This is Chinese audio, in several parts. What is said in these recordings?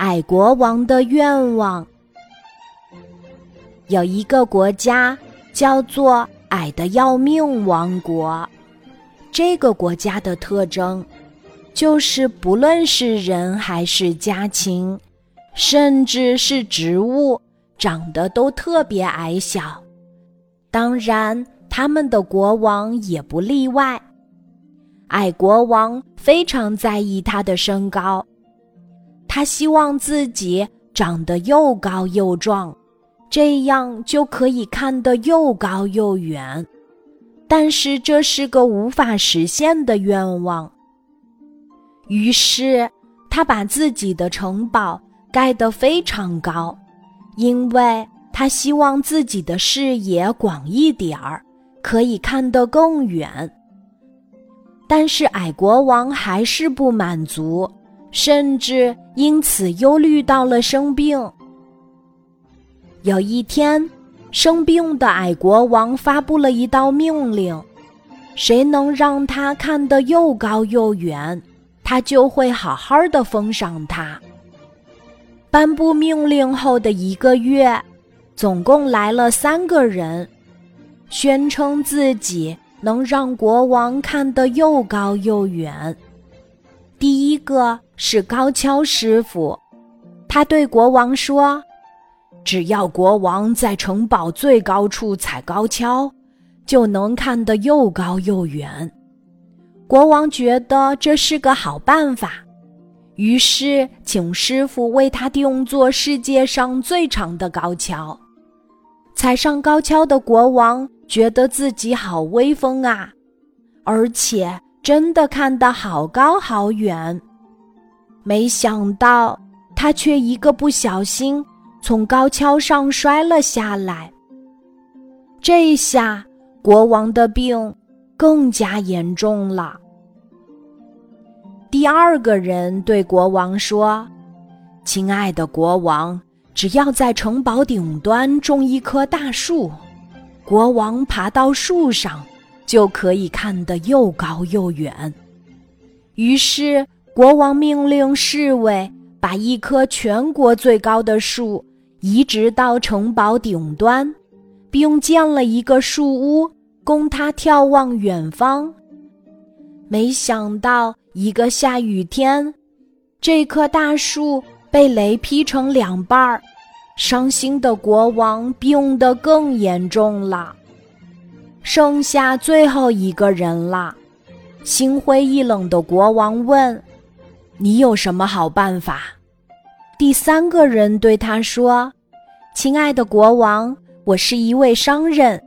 矮国王的愿望。有一个国家叫做矮的要命王国，这个国家的特征就是不论是人还是家禽，甚至是植物，长得都特别矮小。当然，他们的国王也不例外。矮国王非常在意他的身高。他希望自己长得又高又壮，这样就可以看得又高又远。但是这是个无法实现的愿望。于是他把自己的城堡盖得非常高，因为他希望自己的视野广一点儿，可以看得更远。但是矮国王还是不满足。甚至因此忧虑到了生病。有一天，生病的矮国王发布了一道命令：谁能让他看得又高又远，他就会好好的封赏他。颁布命令后的一个月，总共来了三个人，宣称自己能让国王看得又高又远。第一个是高跷师傅，他对国王说：“只要国王在城堡最高处踩高跷，就能看得又高又远。”国王觉得这是个好办法，于是请师傅为他定做世界上最长的高跷。踩上高跷的国王觉得自己好威风啊，而且。真的看得好高好远，没想到他却一个不小心从高跷上摔了下来。这下国王的病更加严重了。第二个人对国王说：“亲爱的国王，只要在城堡顶端种一棵大树，国王爬到树上。”就可以看得又高又远。于是国王命令侍卫把一棵全国最高的树移植到城堡顶端，并建了一个树屋供他眺望远方。没想到一个下雨天，这棵大树被雷劈成两半儿，伤心的国王病得更严重了。剩下最后一个人了，心灰意冷的国王问：“你有什么好办法？”第三个人对他说：“亲爱的国王，我是一位商人，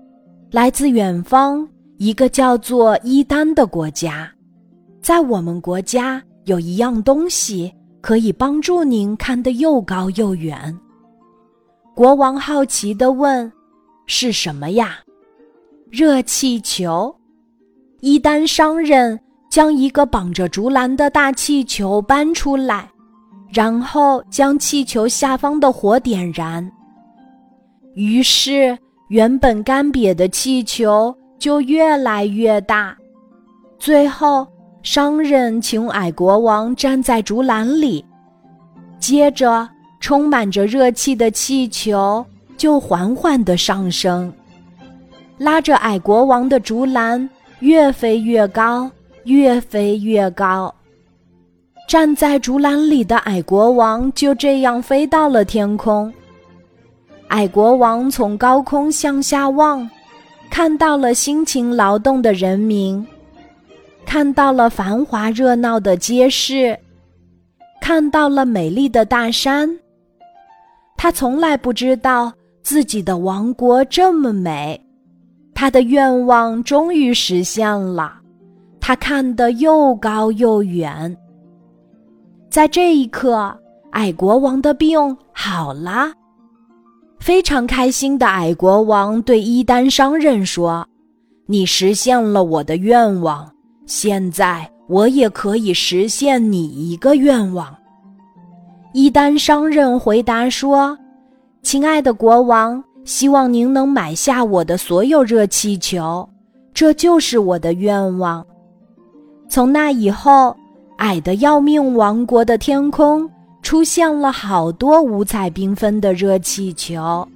来自远方一个叫做伊丹的国家，在我们国家有一样东西可以帮助您看得又高又远。”国王好奇地问：“是什么呀？”热气球，伊丹商人将一个绑着竹篮的大气球搬出来，然后将气球下方的火点燃。于是，原本干瘪的气球就越来越大。最后，商人请矮国王站在竹篮里，接着，充满着热气的气球就缓缓地上升。拉着矮国王的竹篮越飞越高，越飞越高。站在竹篮里的矮国王就这样飞到了天空。矮国王从高空向下望，看到了辛勤劳动的人民，看到了繁华热闹的街市，看到了美丽的大山。他从来不知道自己的王国这么美。他的愿望终于实现了，他看得又高又远。在这一刻，矮国王的病好了，非常开心的矮国王对伊丹商人说：“你实现了我的愿望，现在我也可以实现你一个愿望。”伊丹商人回答说：“亲爱的国王。”希望您能买下我的所有热气球，这就是我的愿望。从那以后，矮的要命王国的天空出现了好多五彩缤纷的热气球。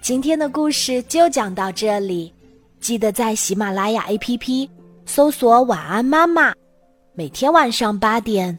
今天的故事就讲到这里，记得在喜马拉雅 APP 搜索“晚安妈妈”，每天晚上八点，